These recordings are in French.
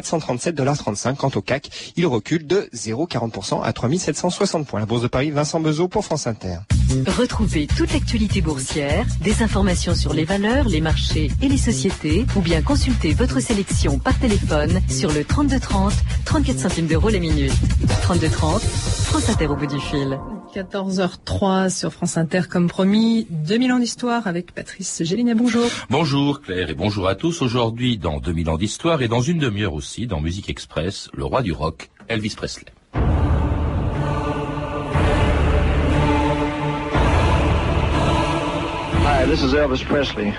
437,35$. Quant au CAC, il recule de 0,40% à 3760 points. La Bourse de Paris, Vincent Bezot pour France Inter. Retrouvez toute l'actualité boursière, des informations sur les valeurs, les marchés et les sociétés, ou bien consultez votre sélection par téléphone sur le 3230, 34 centimes d'euros les minutes. 3230, France Inter au bout du fil. 14h03 sur France Inter comme promis, 2000 ans d'histoire avec Patrice Gélinet. Bonjour. Bonjour Claire et bonjour à tous. Aujourd'hui dans 2000 ans d'histoire et dans une demi-heure aussi dans Musique Express, le roi du rock, Elvis Presley. Hi, this is Elvis Presley.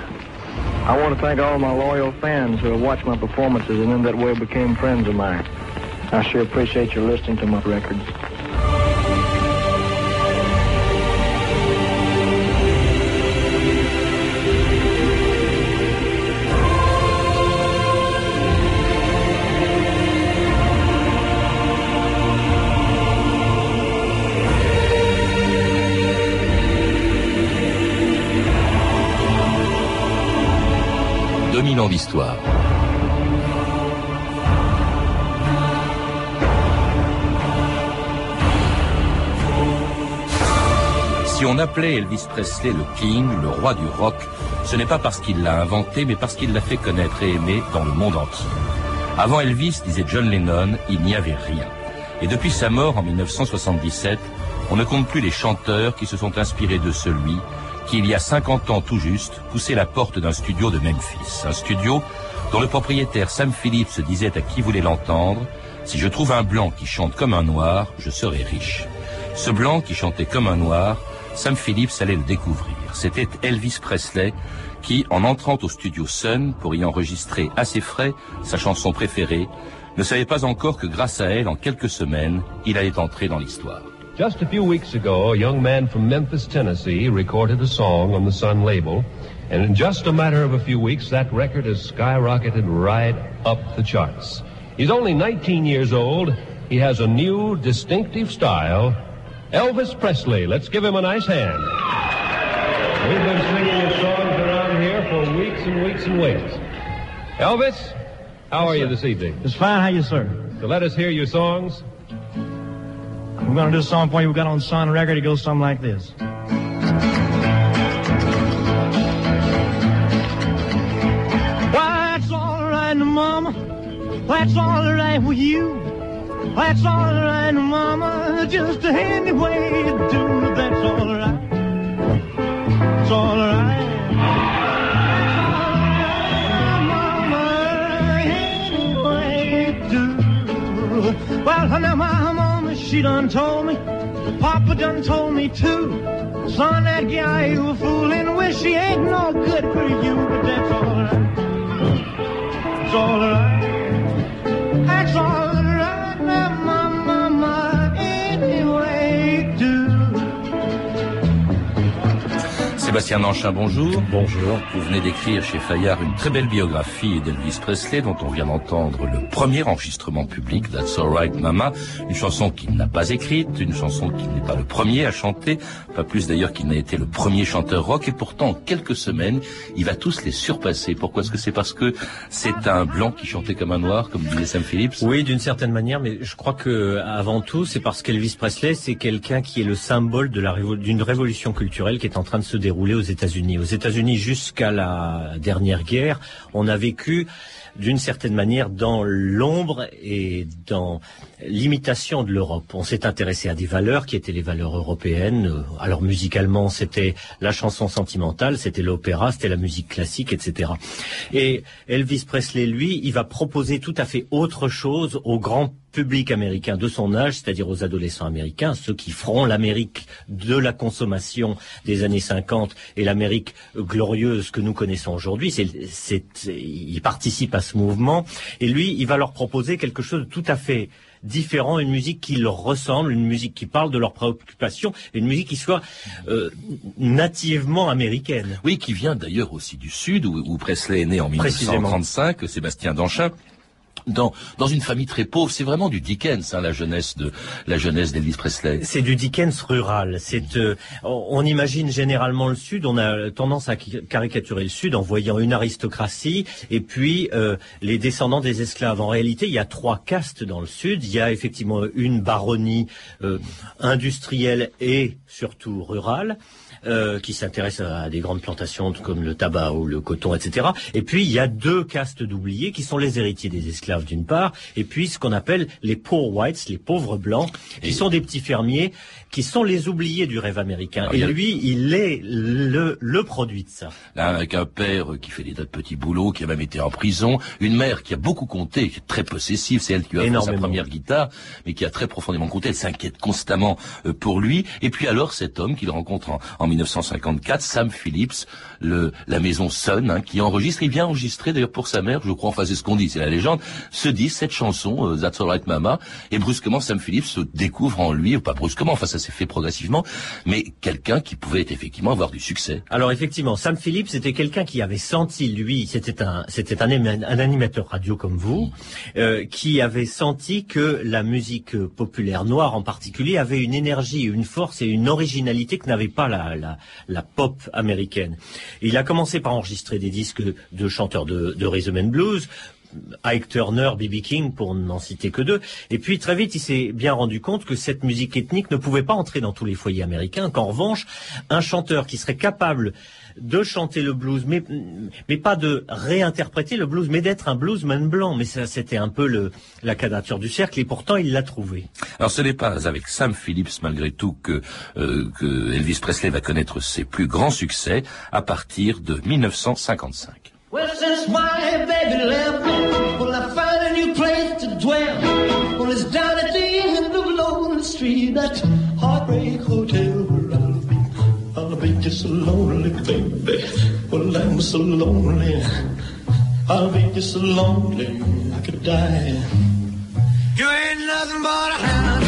I want to thank all my loyal fans who have watched my performances and in that way became friends of mine. I sure appreciate your listening to my records. Appelait Elvis Presley le King, le roi du rock, ce n'est pas parce qu'il l'a inventé, mais parce qu'il l'a fait connaître et aimer dans le monde entier. Avant Elvis, disait John Lennon, il n'y avait rien. Et depuis sa mort en 1977, on ne compte plus les chanteurs qui se sont inspirés de celui qui, il y a 50 ans tout juste, poussait la porte d'un studio de Memphis. Un studio dont le propriétaire Sam Phillips disait à qui voulait l'entendre, si je trouve un blanc qui chante comme un noir, je serai riche. Ce blanc qui chantait comme un noir, Sam Phillips allait le découvrir. C'était Elvis Presley qui, en entrant au studio Sun pour y enregistrer à ses frais sa chanson préférée, ne savait pas encore que grâce à elle, en quelques semaines, il allait entrer dans l'histoire. Just a few weeks ago, a young man from Memphis, Tennessee recorded a song on the Sun label, and in just a matter of a few weeks, that record has skyrocketed right up the charts. He's only 19 years old. He has a new, distinctive style. Elvis Presley. Let's give him a nice hand. We've been singing his songs around here for weeks and weeks and weeks. Elvis, how are you this evening? It's fine. How are you, sir? So let us hear your songs. We're going to do a song for you we got on Sun Record. It goes something like this. That's all right, Mama. That's all right with you. That's all right, Mama. Just any way you do. That's all right. It's all right. Well, now my mama, she done told me. Papa done told me too. Son, that guy you a fooling with, she ain't no good for you, but that's all right. It's all right. Sébastien Nanchin, bonjour. Bonjour. Vous venez d'écrire chez Fayard une très belle biographie d'Elvis Presley dont on vient d'entendre le premier enregistrement public That's Alright Mama, une chanson qu'il n'a pas écrite, une chanson qu'il n'est pas le premier à chanter, pas plus d'ailleurs qu'il n'a été le premier chanteur rock et pourtant en quelques semaines, il va tous les surpasser. Pourquoi Est-ce que c'est parce que c'est un blanc qui chantait comme un noir, comme disait Sam Phillips? Oui, d'une certaine manière, mais je crois que avant tout, c'est parce qu'Elvis Presley, c'est quelqu'un qui est le symbole de la révo- d'une révolution culturelle qui est en train de se dérouler aux États-Unis. Aux États-Unis, jusqu'à la dernière guerre, on a vécu d'une certaine manière dans l'ombre et dans l'imitation de l'Europe. On s'est intéressé à des valeurs qui étaient les valeurs européennes. Alors musicalement, c'était la chanson sentimentale, c'était l'opéra, c'était la musique classique, etc. Et Elvis Presley, lui, il va proposer tout à fait autre chose au grand public américain de son âge, c'est-à-dire aux adolescents américains, ceux qui feront l'Amérique de la consommation des années 50 et l'Amérique glorieuse que nous connaissons aujourd'hui. C'est, il participe à ce mouvement et lui, il va leur proposer quelque chose de tout à fait différent, une musique qui leur ressemble, une musique qui parle de leurs préoccupations, une musique qui soit euh, nativement américaine. Oui, qui vient d'ailleurs aussi du Sud, où, où Presley est né en Précisément. 1935, Sébastien Danchin. Dans une famille très pauvre. C'est vraiment du Dickens, hein, la jeunesse de la jeunesse d'Elvis Presley. C'est du Dickens rural. Euh, on imagine généralement le Sud. On a tendance à caricaturer le Sud en voyant une aristocratie et puis euh, les descendants des esclaves. En réalité, il y a trois castes dans le Sud. Il y a effectivement une baronnie euh, industrielle et surtout rurale. qui s'intéresse à des grandes plantations comme le tabac ou le coton, etc. Et puis il y a deux castes d'oubliés qui sont les héritiers des esclaves d'une part, et puis ce qu'on appelle les poor whites, les pauvres blancs, qui Et- sont des petits fermiers, qui sont les oubliés du rêve américain. Et a- lui, il est le, le produit de ça. Là, avec un père qui fait des tas de petits boulots, qui a même été en prison, une mère qui a beaucoup compté, qui est très possessive, c'est elle qui a fait sa première guitare, mais qui a très profondément compté, elle s'inquiète constamment euh, pour lui. Et puis alors cet homme qu'il rencontre en, en 1954, Sam Phillips, le, la maison Sun, hein, qui enregistre, il vient enregistrer d'ailleurs pour sa mère, je crois, enfin c'est ce qu'on dit, c'est la légende, se dit cette chanson, euh, That's Alright Mama, et brusquement Sam Phillips se découvre en lui, ou pas brusquement, enfin ça s'est fait progressivement, mais quelqu'un qui pouvait effectivement avoir du succès. Alors effectivement, Sam Phillips c'était quelqu'un qui avait senti, lui, c'était un, c'était un, un animateur radio comme vous, euh, qui avait senti que la musique populaire noire en particulier avait une énergie, une force et une originalité que n'avait pas la, la, la pop américaine. Il a commencé par enregistrer des disques de chanteurs de, de rhythm and blues. Ike Turner, B.B. King, pour n'en citer que deux. Et puis très vite, il s'est bien rendu compte que cette musique ethnique ne pouvait pas entrer dans tous les foyers américains, qu'en revanche, un chanteur qui serait capable de chanter le blues, mais, mais pas de réinterpréter le blues, mais d'être un bluesman blanc. Mais ça, c'était un peu le, la quadrature du cercle, et pourtant, il l'a trouvé. Alors ce n'est pas avec Sam Phillips malgré tout que, euh, que Elvis Presley va connaître ses plus grands succès à partir de 1955. Well, since my baby left, well, I found a new place to dwell. Well, it's down at the end of Lonely Street, that heartbreak hotel where I'll be. I'll be just so lonely, baby. Well, I'm so lonely. I'll be just so lonely, I could die. You ain't nothing but a hound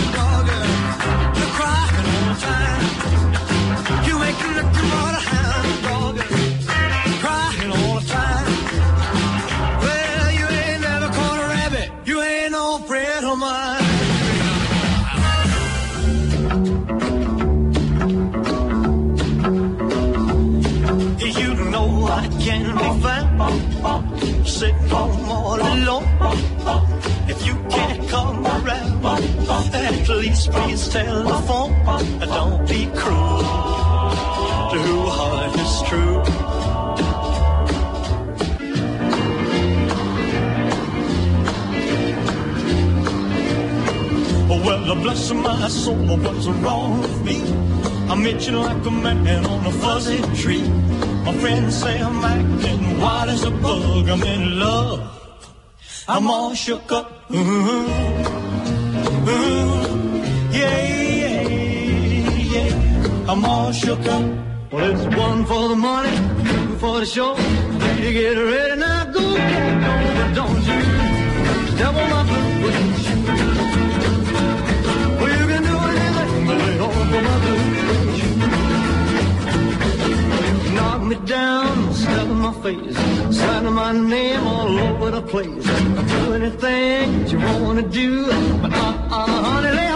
at least please telephone. Uh, don't be cruel to who heart is true. Well, bless my soul, what's wrong with me? I'm itching like a man on a fuzzy tree. My friends say I'm acting wild as a bug. I'm in love. I'm all shook up. Ooh, I'm all shook up. Well, it's one for the money, two for the show. You get ready now, go get on, but don't you double my blues. Well, you can do anything but lay off of my blues. Knock me down, step in my face, signing my name all over the place. Do anything you wanna do, but uh, uh, honey, lay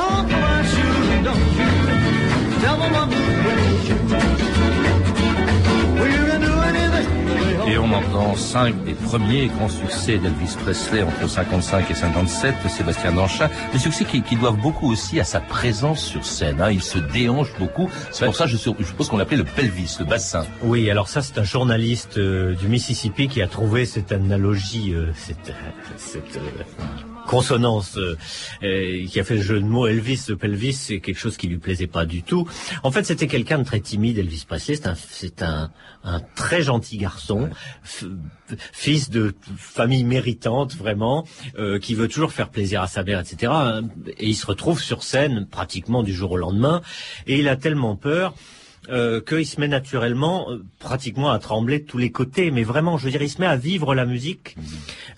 entend cinq des premiers grands succès d'Elvis Presley entre 55 et 57 de Sébastien Danchin. Des succès qui, doivent beaucoup aussi à sa présence sur scène. Hein. Il se déhanche beaucoup. C'est pour ça, je, suppose qu'on l'appelait le pelvis, le bassin. Oui, alors ça, c'est un journaliste euh, du Mississippi qui a trouvé cette analogie, euh, cette, cette euh, consonance, euh, euh, qui a fait le jeu de mots Elvis, le pelvis, c'est quelque chose qui lui plaisait pas du tout. En fait, c'était quelqu'un de très timide, Elvis Presley. C'est un, c'est un, un très gentil garçon, f- fils de famille méritante, vraiment, euh, qui veut toujours faire plaisir à sa mère, etc. Et il se retrouve sur scène pratiquement du jour au lendemain, et il a tellement peur euh, qu'il se met naturellement euh, pratiquement à trembler de tous les côtés, mais vraiment, je veux dire, il se met à vivre la musique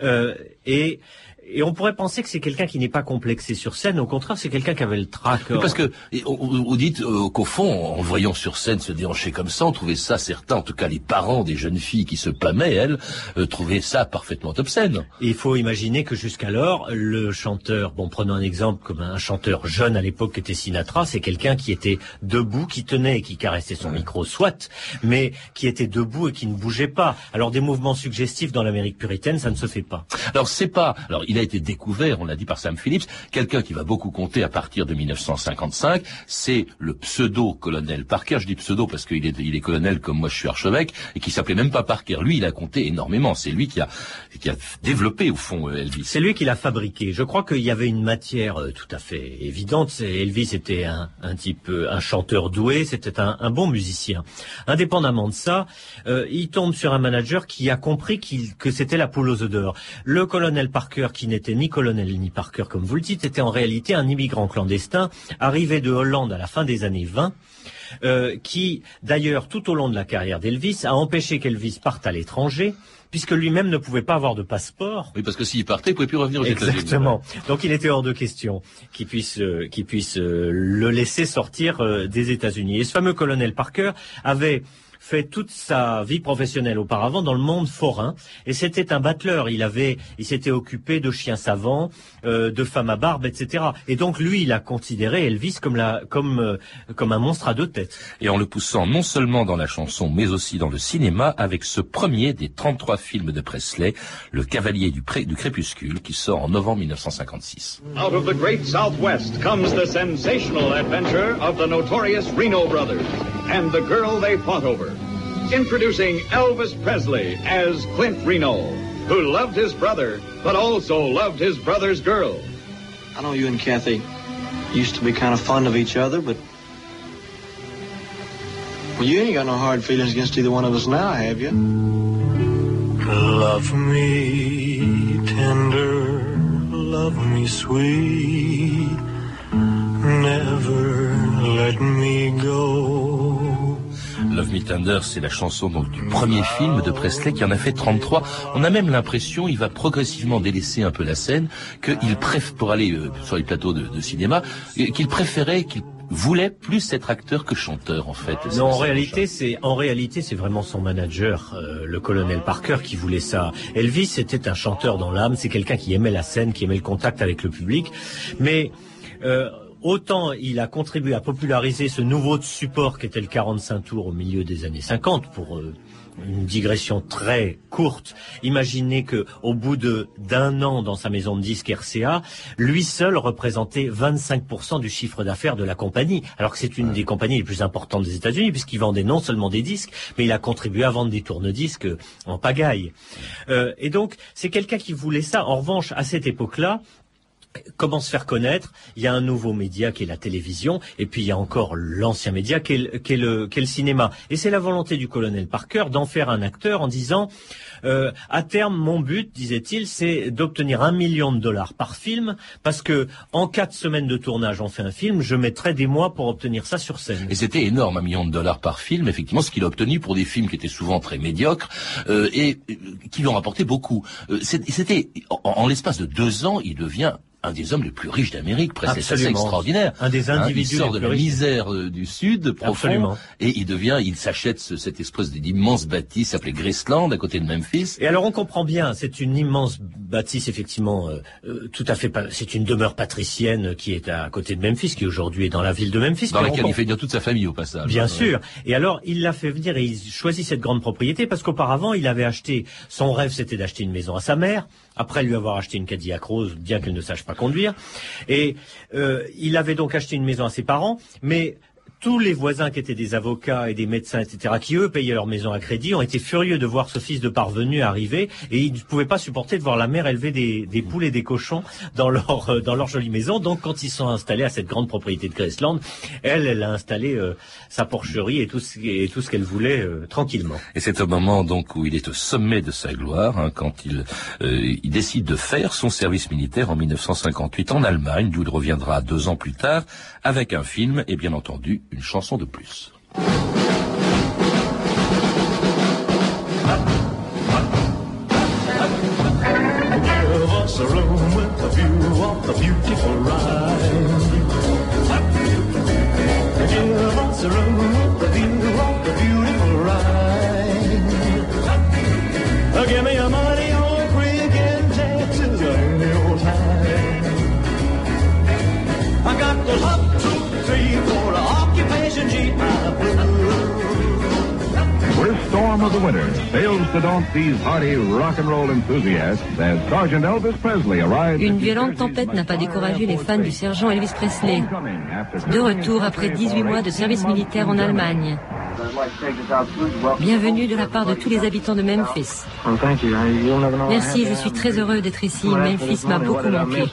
euh, et et on pourrait penser que c'est quelqu'un qui n'est pas complexé sur scène. Au contraire, c'est quelqu'un qui avait le trac. parce que vous dites euh, qu'au fond, en voyant sur scène se déhancher comme ça, on trouvait ça certains, en tout cas les parents des jeunes filles qui se pâmaient, elles, euh, trouvaient ça parfaitement obscène. il faut imaginer que jusqu'alors, le chanteur, bon, prenons un exemple comme un chanteur jeune à l'époque qui était Sinatra, c'est quelqu'un qui était debout, qui tenait et qui caressait son micro, soit, mais qui était debout et qui ne bougeait pas. Alors des mouvements suggestifs dans l'Amérique puritaine, ça ne se fait pas. Alors c'est pas, alors il a été découvert, on l'a dit par Sam Phillips, quelqu'un qui va beaucoup compter à partir de 1955, c'est le pseudo-colonel Parker. Je dis pseudo parce qu'il est, il est colonel comme moi je suis archevêque, et qui s'appelait même pas Parker. Lui, il a compté énormément. C'est lui qui a, qui a développé, au fond, euh, Elvis. C'est lui qui l'a fabriqué. Je crois qu'il y avait une matière euh, tout à fait évidente. Elvis était un, un type, euh, un chanteur doué, c'était un, bon musicien. Indépendamment de ça, il tombe sur un manager qui a compris que c'était la poule aux d'or. Le colonel Parker, qui n'était ni colonel ni Parker, comme vous le dites, était en réalité un immigrant clandestin arrivé de Hollande à la fin des années 20. Euh, qui, d'ailleurs, tout au long de la carrière d'Elvis, a empêché qu'Elvis parte à l'étranger, puisque lui-même ne pouvait pas avoir de passeport. Oui, parce que s'il partait, il pouvait plus revenir aux États-Unis. Exactement. Donc il était hors de question qu'il puisse, euh, qu'il puisse euh, le laisser sortir euh, des États-Unis. Et ce fameux colonel Parker avait fait toute sa vie professionnelle auparavant dans le monde forain et c'était un battleur. Il avait, il s'était occupé de chiens savants, euh, de femmes à barbe, etc. Et donc lui, il a considéré Elvis comme la, comme euh, comme un monstre à deux têtes. Et en le poussant non seulement dans la chanson, mais aussi dans le cinéma, avec ce premier des 33 films de Presley, Le Cavalier du, Pré du Crépuscule, qui sort en novembre 1956. Out of the great Southwest comes the sensational adventure of the notorious Reno brothers and the girl they fought over. Introducing Elvis Presley as Clint Reno, who loved his brother, but also loved his brother's girl. I know you and Kathy used to be kind of fond of each other, but. Well, you ain't got no hard feelings against either one of us now, have you? Love me tender, love me sweet, never let me go. Love Me Tender, c'est la chanson donc du premier film de Presley qui en a fait 33. On a même l'impression, il va progressivement délaisser un peu la scène, qu'il préfère, pour aller euh, sur les plateaux de, de cinéma, euh, qu'il préférait, qu'il voulait plus être acteur que chanteur en fait. Non, en réalité, c'est en réalité c'est vraiment son manager, euh, le colonel Parker, qui voulait ça. Elvis c'était un chanteur dans l'âme, c'est quelqu'un qui aimait la scène, qui aimait le contact avec le public, mais euh, autant il a contribué à populariser ce nouveau support qu'était le 45 tours au milieu des années 50 pour euh, une digression très courte. Imaginez que au bout de d'un an dans sa maison de disques RCA, lui seul représentait 25% du chiffre d'affaires de la compagnie, alors que c'est une des compagnies les plus importantes des États-Unis puisqu'il vendait non seulement des disques, mais il a contribué à vendre des tourne-disques en pagaille. Euh, et donc c'est quelqu'un qui voulait ça. En revanche, à cette époque-là, comment se faire connaître Il y a un nouveau média qui est la télévision, et puis il y a encore l'ancien média qui est, le, le, cinéma. Et c'est la volonté du colonel Parker d'en faire un acteur en disant euh, à terme, mon but, disait-il, c'est d'obtenir un million de dollars par film, parce que en quatre semaines de tournage, on fait un film, je mettrai des mois pour obtenir ça sur scène. Et c'était énorme, un million de dollars par film, effectivement, ce qu'il a obtenu pour des films qui étaient souvent très médiocres euh, et euh, qui lui ont rapporté beaucoup. C'était en l'espace de deux ans, il devient un des hommes les plus riches d'Amérique, presque c'est assez extraordinaire. Un des individus hein, il sort les de la riches. misère euh, du sud profond Absolument. et il devient, il s'achète ce, cette espèce d'immense bâtisse appelée Graceland à côté de Memphis. Et alors on comprend bien, c'est une immense bâtisse effectivement, euh, euh, tout à fait, pas- c'est une demeure patricienne qui est à côté de Memphis, qui aujourd'hui est dans la ville de Memphis. Dans on laquelle il fait venir toute sa famille au passage. Bien Ouais. sûr. Et alors, il l'a fait venir et il choisit cette grande propriété parce qu'auparavant, il avait acheté, son rêve c'était d'acheter une maison à sa mère, après lui avoir acheté une Cadillac Rose, bien qu'elle ne sache pas conduire. Et euh, il avait donc acheté une maison à ses parents, mais tous les voisins qui étaient des avocats et des médecins, etc., qui eux payaient leur maison à crédit, ont été furieux de voir ce fils de parvenu arriver et ils ne pouvaient pas supporter de voir la mère élever des, des poules et des cochons dans leur euh, dans leur jolie maison. Donc, quand ils sont installés à cette grande propriété de Graceland, elle, elle a installé euh, sa porcherie et tout ce, et tout ce qu'elle voulait euh, tranquillement. Et c'est au moment donc où il est au sommet de sa gloire, hein, quand il, euh, il décide de faire son service militaire en 1958 en Allemagne, d'où il reviendra deux ans plus tard avec un film et bien entendu une chanson de plus. Fails to daunt these hardy rock and roll enthusiasts as Sergeant Elvis Presley arrives. Une violente tempête n'a pas découragé les fans du sergent Elvis Presley. De retour après 18 mois de service militaire en Allemagne. Bienvenue de la part de tous les habitants de Memphis. Merci, je suis très heureux d'être ici. Memphis m'a beaucoup manqué.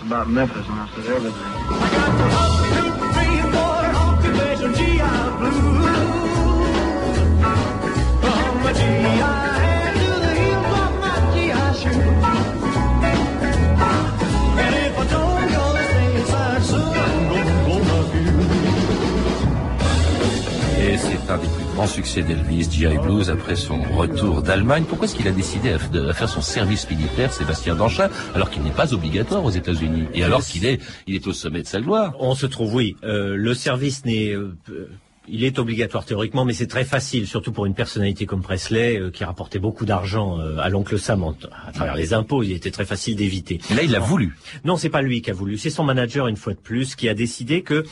Un des plus grands succès d'Elvis, G.I. Blues, après son retour d'Allemagne. Pourquoi est-ce qu'il a décidé de- faire son service militaire, Sébastien Danchin, alors qu'il n'est pas obligatoire aux États-Unis? Et alors qu'il est, il est au sommet de sa gloire? On se trouve, oui. Euh, le service n'est... euh, il est obligatoire théoriquement, mais c'est très facile, surtout pour une personnalité comme Presley, euh, qui rapportait beaucoup d'argent euh, à l'oncle Sam en- à travers les impôts. Il était très facile d'éviter. Là, il l'a voulu. Non, c'est pas lui qui a voulu. C'est son manager, une fois de plus, qui a décidé que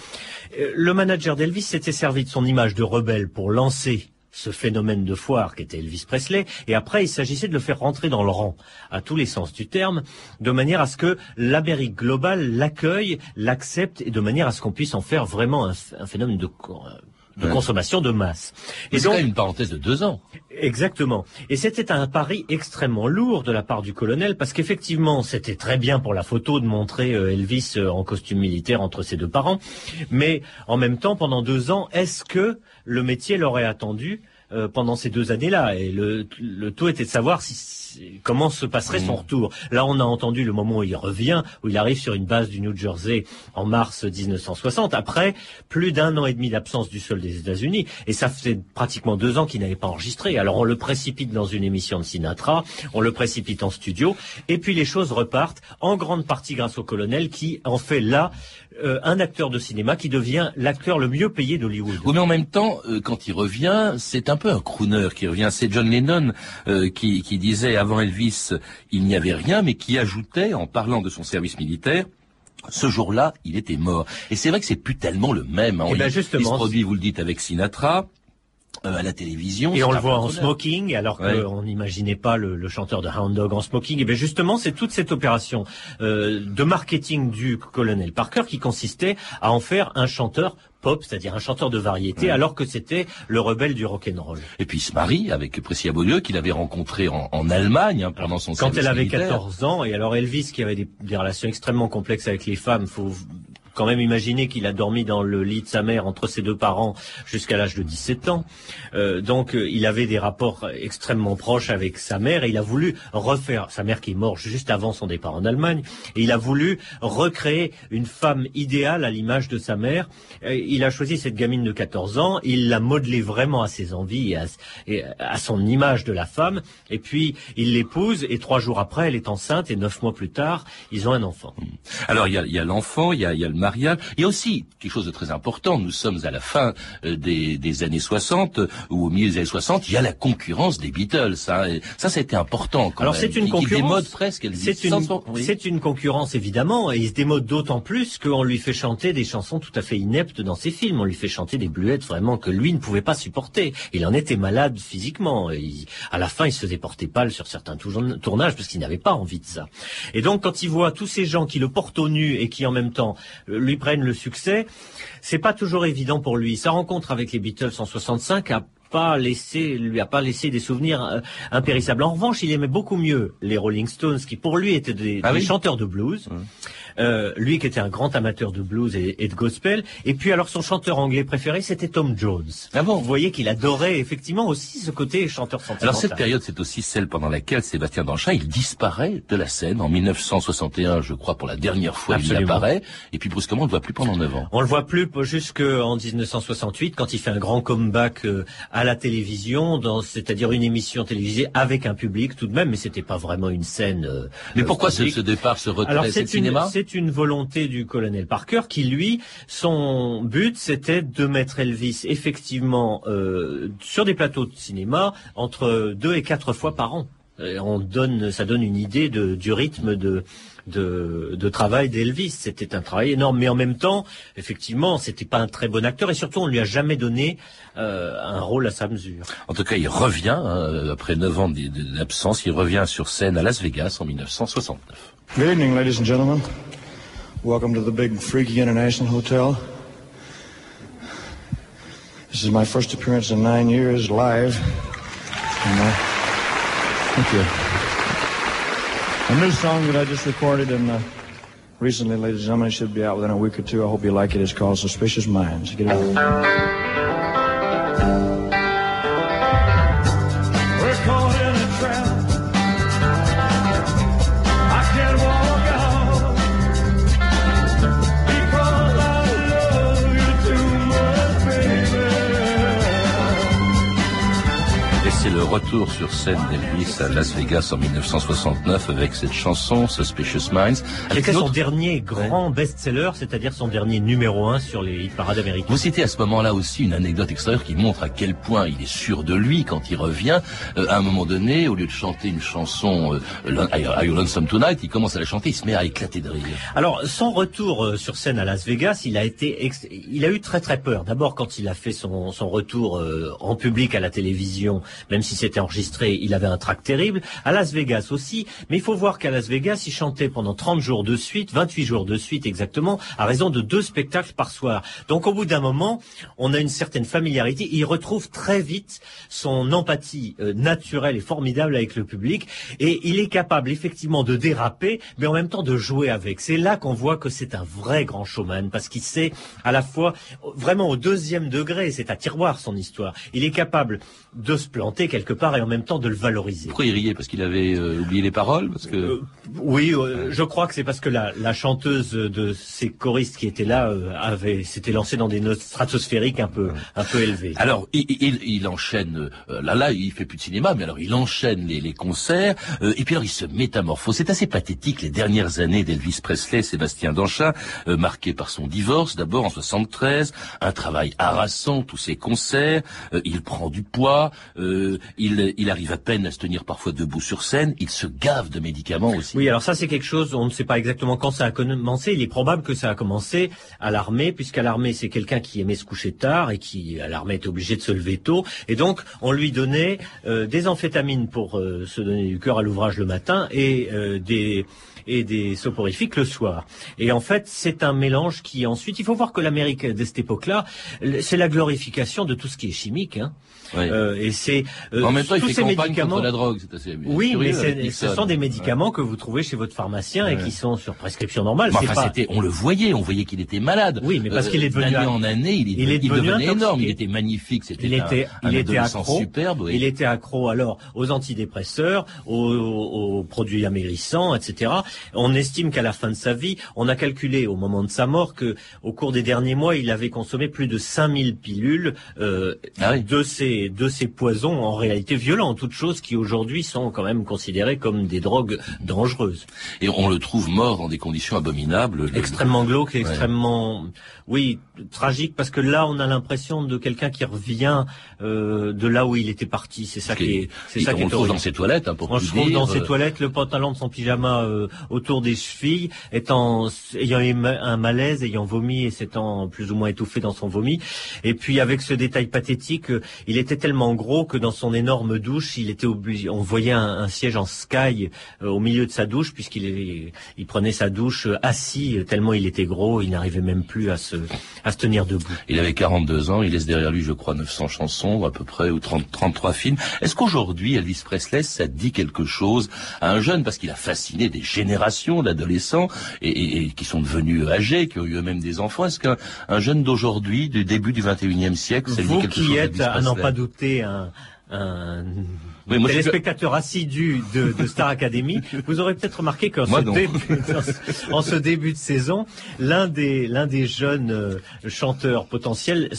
euh, le manager d'Elvis s'était servi de son image de rebelle pour lancer ce phénomène de foire qu'était Elvis Presley, et après il s'agissait de le faire rentrer dans le rang, à tous les sens du terme, de manière à ce que l'Amérique globale l'accueille, l'accepte, et de manière à ce qu'on puisse en faire vraiment un, ph- un phénomène de, de Ouais. consommation de masse. Et même une parenthèse de deux ans. Exactement. Et c'était un pari extrêmement lourd de la part du colonel parce qu'effectivement, c'était très bien pour la photo de montrer euh, Elvis euh, en costume militaire entre ses deux parents. Mais en même temps, pendant deux ans, est-ce que le métier l'aurait attendu euh, pendant ces deux années-là Et le, le tout était de savoir si, comment se passerait son retour. Là, on a entendu le moment où il revient, où il arrive sur une base du New Jersey en mars 1960, après plus d'un an et demi d'absence du sol des États-Unis, et ça fait pratiquement deux ans qu'il n'avait pas enregistré. Alors on le précipite dans une émission de Sinatra, on le précipite en studio, et puis les choses repartent en grande partie grâce au colonel qui en fait là euh, un acteur de cinéma qui devient l'acteur le mieux payé d'Hollywood. Oui, mais en même temps, euh, quand il revient, c'est un peu un crooner qui revient. C'est John Lennon euh, qui, qui disait avant Elvis, il n'y avait rien, mais qui ajoutait, en parlant de son service militaire, ce jour-là, il était mort. Et c'est vrai que c'est plus tellement le même. hein. Eh ben, justement, il se produit, vous le dites, avec Sinatra. euh, à la télévision. Et on le voit en smoking, alors Ouais. qu'on n'imaginait pas le, le chanteur de Hound Dog en smoking. Et bien justement, c'est toute cette opération euh, de marketing du colonel Parker qui consistait à en faire un chanteur pop, c'est-à-dire un chanteur de variété, alors que c'était le rebelle du rock'n'roll. Et puis il se marie avec Priscilla Beaulieu, qu'il avait rencontré en, en Allemagne hein, pendant son Quand elle avait militaire. 14 ans, et alors Elvis qui avait des, des relations extrêmement complexes avec les femmes, faut quand même imaginer qu'il a dormi dans le lit de sa mère entre ses deux parents jusqu'à l'âge de 17 ans. Euh, donc euh, il avait des rapports extrêmement proches avec sa mère et il a voulu refaire sa mère qui est morte juste avant son départ en Allemagne et il a voulu recréer une femme idéale à l'image de sa mère. Euh, il a choisi cette gamine de 14 ans, il l'a modelée vraiment à ses envies et à, son image de la femme et puis il l'épouse et trois jours après elle est enceinte et neuf mois plus tard ils ont un enfant. Alors il y a, il y a l'enfant, il y a, il y a le mariage, il y a aussi quelque chose de très important. Nous sommes à la fin euh, des, des années 60 euh, ou au milieu des années 60. Il y a la concurrence des Beatles. hein, et ça, été important. Quand Alors c'est une concurrence. démode presque. Elvis. C'est une, Sans- sans- oui. c'est une concurrence évidemment, et il se démode d'autant plus qu'on lui fait chanter des chansons tout à fait ineptes dans ses films. On lui fait chanter des bluettes vraiment que lui ne pouvait pas supporter. Il en était malade physiquement. Et il- à la fin, il se faisait porter pâle sur certains tourn- tournages parce qu'il n'avait pas envie de ça. Et donc, quand il voit tous ces gens qui le portent au nu et qui en même temps lui prennent le succès, c'est pas toujours évident pour lui. Sa rencontre avec les Beatles en 65 a pas laissé, lui a pas laissé des souvenirs euh, impérissables. En revanche, il aimait beaucoup mieux les Rolling Stones, qui pour lui étaient des, Ah des chanteurs de blues. Euh, lui qui était un grand amateur de blues et, et, de gospel. Et puis alors son chanteur anglais préféré, c'était Tom Jones. Ah bon Vous voyez qu'il adorait effectivement aussi ce côté chanteur sentimental. Alors cette période, c'est aussi celle pendant laquelle Sébastien Danchin, il disparaît de la scène en 1961, je crois pour la dernière fois Absolument. il apparaît, et puis brusquement on ne le voit plus pendant 9 ans. On le voit plus jusqu'en 1968 quand il fait un grand comeback euh, à la télévision, dans, c'est-à-dire une émission télévisée avec un public tout de même, mais c'était pas vraiment une scène. euh, Mais pourquoi ce, ce départ, ce retrait C'est le cinéma? C'est une volonté du colonel Parker qui lui, son but c'était de mettre Elvis effectivement euh, sur des plateaux de cinéma entre deux et quatre fois par an. Ça donne une idée du rythme de, de, de travail d'Elvis. C'était un travail énorme, mais en même temps, effectivement, c'était pas un très bon acteur et surtout on lui a jamais donné euh, un rôle à sa mesure. En tout cas, il revient, hein, après 9 ans d'absence, il revient sur scène à Las Vegas en 1969. Good evening, ladies and gentlemen. Welcome to the big Freaky International Hotel. This is my first appearance in nine years live. And, uh, thank you. A new song that I just recorded and uh, recently, ladies and gentlemen, should be out within a week or two. I hope you like it. It's called Suspicious Minds. Get it? Retour sur scène d'Elvis à Las Vegas en 1969 avec cette chanson Suspicious Minds. C'était son autre- dernier grand best-seller, c'est-à-dire son dernier numéro un sur les parades américains. Vous citez à ce moment-là aussi une anecdote extérieure qui montre à quel point il est sûr de lui quand il revient. Euh, à un moment donné, au lieu de chanter une chanson euh, Are You Lonesome Tonight, il commence à la chanter, il se met à éclater de rire. Alors, son retour euh, sur scène à Las Vegas, il a été, ex- il a eu très très peur. D'abord, quand il a fait son, son retour euh, en public à la télévision, même si c'était enregistré, il avait un trac terrible. À Las Vegas aussi, mais il faut voir qu'à Las Vegas, il chantait pendant 30 jours de suite, 28 jours de suite exactement, à raison de deux spectacles par soir. Donc, au bout d'un moment, on a une certaine familiarité. Il retrouve très vite son empathie euh, naturelle et formidable avec le public, et il est capable effectivement de déraper, mais en même temps de jouer avec. C'est là qu'on voit que c'est un vrai grand showman, parce qu'il sait à la fois vraiment au deuxième degré, c'est à tiroir son histoire. Il est capable de se planter quelque part et en même temps de le valoriser. Pourquoi il riait? Parce qu'il avait euh, oublié les paroles? Parce que Oui, euh, je crois que c'est parce que la, la chanteuse de ces choristes qui étaient là euh, avait s'était lancée dans des notes stratosphériques un peu un peu élevées. Alors, il, il, il enchaîne, euh, là, là, il fait plus de cinéma, mais alors il enchaîne les, les concerts, euh, et puis alors il se métamorphose. C'est assez pathétique les dernières années d'Elvis Presley, Sébastien Danchin, euh, marqué par son divorce, d'abord en 73, un travail harassant, tous ses concerts, euh, il prend du poids, euh, il, arrive à peine à se tenir parfois debout sur scène, il se gave de médicaments aussi. Oui, alors ça c'est quelque chose, on ne sait pas exactement quand ça a commencé. Il est probable que ça a commencé à l'armée, puisqu'à l'armée c'est quelqu'un qui aimait se coucher tard et qui à l'armée était obligé de se lever tôt. Et donc on lui donnait euh, des amphétamines pour euh, se donner du cœur à l'ouvrage le matin et euh, des et des soporifiques le soir. Et en fait, c'est un mélange qui ensuite, il faut voir que l'Amérique de cette époque-là, c'est la glorification de tout ce qui est chimique. Hein. Euh, et c'est euh, en même temps, il tous fait ces médicaments. contre la drogue, c'est assez Oui, mais ce sont des médicaments que vous trouvez chez votre pharmacien et qui sont sur prescription normale. Enfin, pas- c'était, on le voyait, on voyait qu'il était malade. Oui, mais parce Euh, qu'il est devenu d'année un- en année, il, est, il est il devenu devenait énorme, il était magnifique, c'était il était, un il était accro. superbe. oui. Il était accro alors aux antidépresseurs, aux, aux produits amérissants, etc. On estime qu'à la fin de sa vie, on a calculé au moment de sa mort que au cours des derniers mois, il avait consommé plus de 5000 pilules euh, Ah de ces de ces poisons en réalité violents, toutes choses qui aujourd'hui sont quand même considérées comme des drogues dangereuses. Et on le trouve mort dans des conditions abominables. Le- extrêmement glauque, et Ouais. extrêmement, oui, tragique, parce que là, on a l'impression de quelqu'un qui revient euh, de là où il était parti. C'est ça Qui est- est, c'est ça on qui est le trouve dans ses toilettes, hein, pour On se trouve dire, dans ses euh, toilettes, le pantalon de son pyjama euh, autour des chevilles, étant ayant un malaise, ayant vomi et s'étant plus ou moins étouffé dans son vomi. Et puis avec ce détail pathétique, euh, il était tellement gros que dans son énorme douche, il était obligé. On voyait un, un siège en sky euh, au milieu de sa douche puisqu'il il prenait sa douche euh, assis euh, tellement il était gros, il n'arrivait même plus à se à se tenir debout. Il avait 42 ans, il laisse derrière lui, je crois, 900 chansons, à peu près, ou 30, 33 films. Est-ce qu'aujourd'hui, Elvis Presley, ça dit quelque chose à un jeune, parce qu'il a fasciné des génération d'adolescents et, qui sont devenus âgés, qui ont eu eux-mêmes des enfants. Est-ce qu'un un jeune d'aujourd'hui, du début du 21e siècle, c'est Vous qui êtes, à n'en pas douter, un, un oui, moi, téléspectateur assidu de, de, Star Academy, vous aurez peut-être remarqué qu'en ce, début, en ce début de saison, l'un des, l'un des jeunes euh, chanteurs potentiels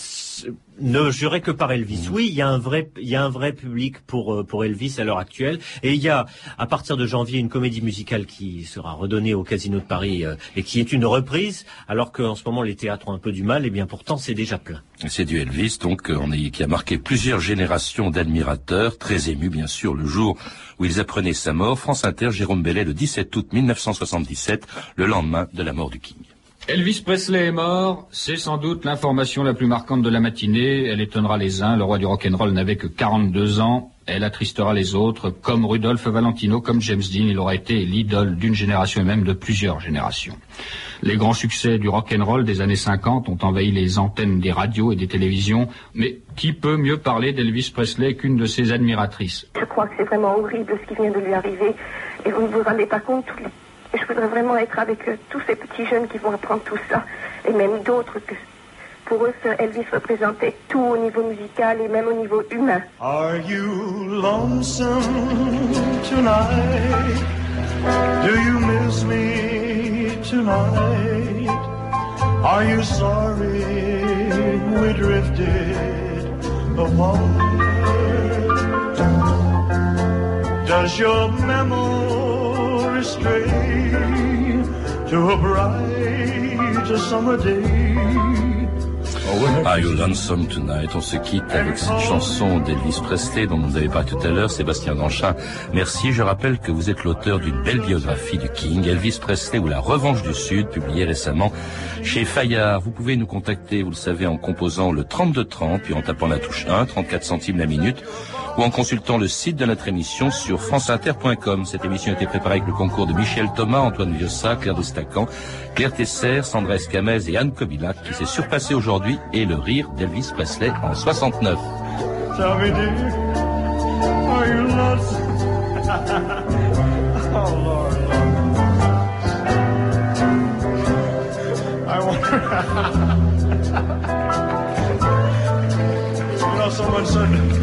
ne jurait que par Elvis. Mm. Oui, il y a un vrai, il y a un vrai public pour euh, pour Elvis à l'heure actuelle, et il y a à partir de janvier une comédie musicale qui sera redonnée au Casino de Paris euh, et qui est une reprise, alors qu'en ce moment les théâtres ont un peu du mal. Et bien pourtant c'est déjà plein. C'est du Elvis, donc on est, qui a marqué plusieurs générations d'admirateurs, très émus bien sûr le jour où ils apprenaient sa mort. France Inter, Jérôme Bellet, le 17 août 1977, le lendemain de la mort du King. Elvis Presley est mort, c'est sans doute l'information la plus marquante de la matinée. Elle étonnera les uns, le roi du rock'n'roll n'avait que 42 ans. Elle attristera les autres, comme Rudolph Valentino, comme James Dean, il aura été l'idole d'une génération et même de plusieurs générations. Les grands succès du rock'n'roll des années 50 ont envahi les antennes des radios et des télévisions, mais qui peut mieux parler d'Elvis Presley qu'une de ses admiratrices? Je crois que c'est vraiment horrible ce qui vient de lui arriver, et vous ne vous rendez pas compte je voudrais vraiment être avec tous ces petits jeunes qui vont apprendre tout ça. Et même d'autres que pour eux, Elvis représentait tout au niveau musical et même au niveau humain. Are you lonesome tonight? Do you miss me tonight? Are you sorry we drifted apart? Does your memory Are You Lonesome Tonight? On se quitte avec cette chanson d'Elvis Presley dont vous avez parlé tout à l'heure, Sébastien Danchin. Merci. Je rappelle que vous êtes l'auteur d'une belle biographie du King, Elvis Presley ou La Revanche du Sud, publiée récemment chez Fayard. Vous pouvez nous contacter, vous le savez, en composant le 3230 puis en tapant la touche 1, 34 centimes la minute ou en consultant le site de notre émission sur franceinter.com. Cette émission a été préparée avec le concours de Michel Thomas, Antoine Viossa, Claire Destacan, Claire Tesser, Sandra Escamez et Anne Kobilac qui s'est surpassé aujourd'hui et le rire d'Elvis Presley en 69.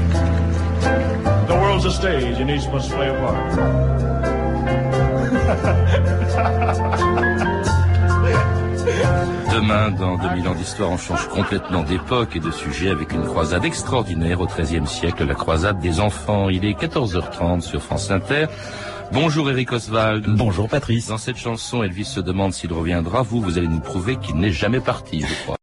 stage and each must play a part. Demain, dans 2000 ans d'histoire, on change complètement d'époque et de sujet avec une croisade extraordinaire au XIIIe siècle, la croisade des enfants. Il est 14h30 sur France Inter. Bonjour Eric Oswald. Bonjour Patrice. Dans cette chanson, Elvis se demande s'il reviendra. Vous, vous allez nous prouver qu'il n'est jamais parti, je crois.